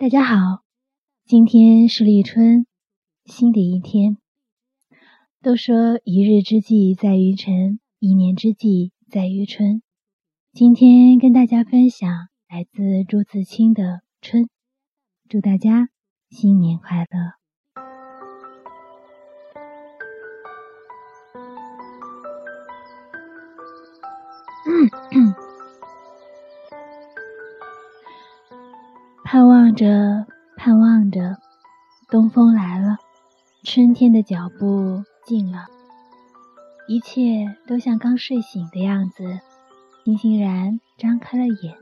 大家好，今天是立春，新的一天。都说一日之计在于晨，一年之计在于春。今天跟大家分享来自朱自清的《春》，祝大家新年快乐。盼望着，盼望着，东风来了，春天的脚步近了，一切都像刚睡醒的样子，欣欣然张开了眼。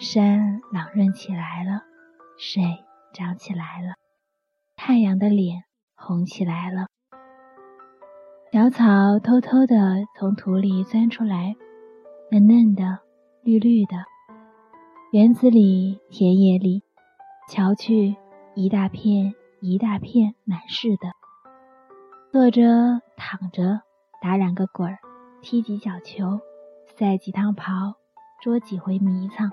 山朗润起来了，水涨起来了，太阳的脸红起来了，小草偷偷地从土里钻出来。嫩嫩的，绿绿的，园子里、田野里，瞧去，一大片一大片，满是的。坐着、躺着，打两个滚儿，踢几脚球，赛几趟跑，捉几回迷藏。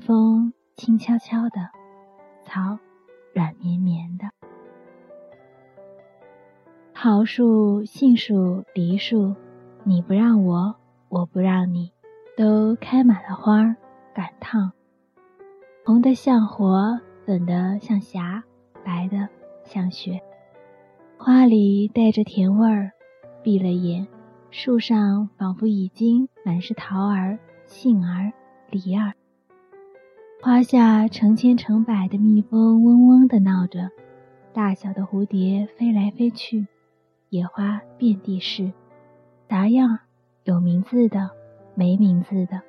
风轻悄悄的，草软绵绵的。桃树、杏树、梨树，你不让我。我不让你，都开满了花儿，赶趟，红的像火，粉的像霞，白的像雪。花里带着甜味儿，闭了眼，树上仿佛已经满是桃儿、杏儿、梨儿。花下成千成百的蜜蜂嗡嗡地闹着，大小的蝴蝶飞来飞去，野花遍地是，杂样。有名字的，没名字的，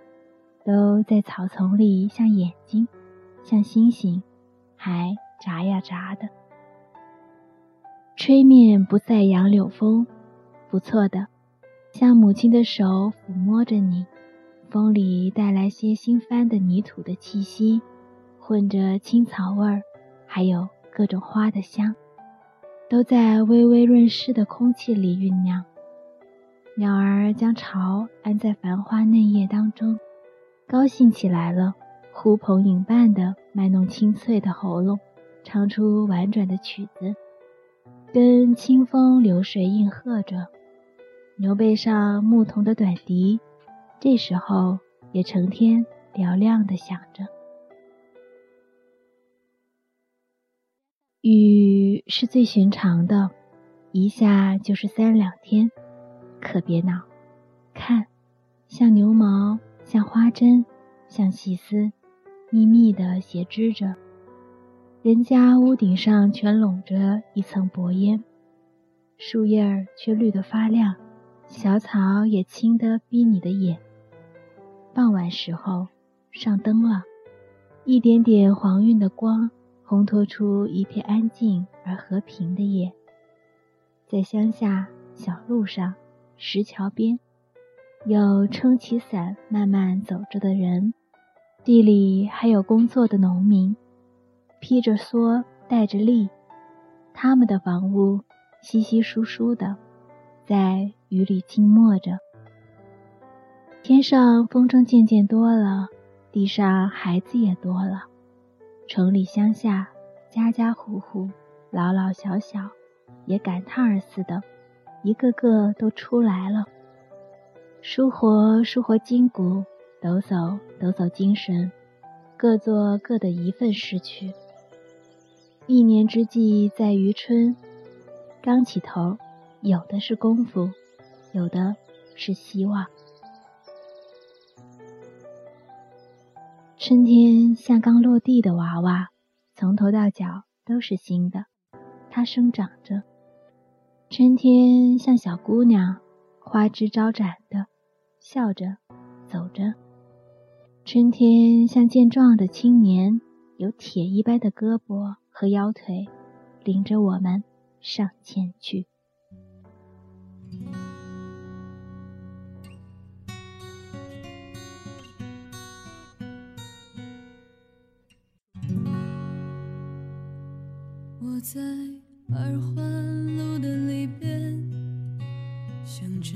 都在草丛里，像眼睛，像星星，还眨呀眨的。吹面不再杨柳风，不错的，像母亲的手抚摸着你。风里带来些新翻的泥土的气息，混着青草味儿，还有各种花的香，都在微微润湿的空气里酝酿。鸟儿将巢安在繁花嫩叶当中，高兴起来了，呼朋引伴的卖弄清脆的喉咙，唱出婉转的曲子，跟清风流水应和着。牛背上牧童的短笛，这时候也成天嘹亮的响着。雨是最寻常的，一下就是三两天。可别恼，看，像牛毛，像花针，像细丝，密密的斜织着。人家屋顶上全笼着一层薄烟，树叶儿却绿得发亮，小草也青得逼你的眼。傍晚时候，上灯了，一点点黄晕的光，烘托出一片安静而和平的夜。在乡下小路上。石桥边，有撑起伞慢慢走着的人，地里还有工作的农民，披着蓑带着笠，他们的房屋稀稀疏疏的，在雨里静默着。天上风筝渐渐多了，地上孩子也多了，城里乡下，家家户户，老老小小，也赶趟儿似的。一个个都出来了，舒活舒活筋骨，抖擞抖擞精神，各做各的一份事去。一年之计在于春，刚起头，有的是功夫，有的是希望。春天像刚落地的娃娃，从头到脚都是新的，它生长着。春天像小姑娘，花枝招展的，笑着走着。春天像健壮的青年，有铁一般的胳膊和腰腿，领着我们上前去。我在二环路的里边。想着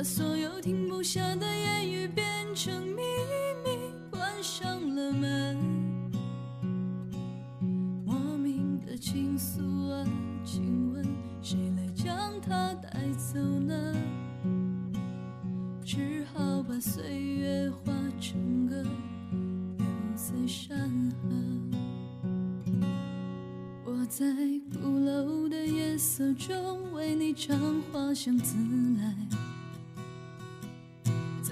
把所有停不下的言语变成秘密，关上了门。莫名的情愫啊，请问谁来将它带走呢？只好把岁月化成歌，留在山河。我在鼓楼的夜色中为你唱花香自来。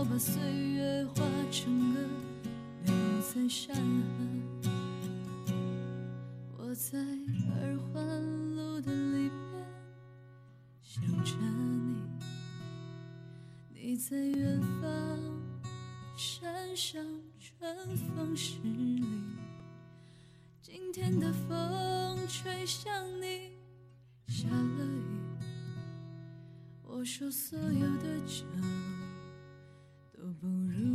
我把岁月化成歌，留在山河。我在二环路的里边想着你，你在远方山上春风十里。今天的风吹向你，下了雨。我说所有的酒不如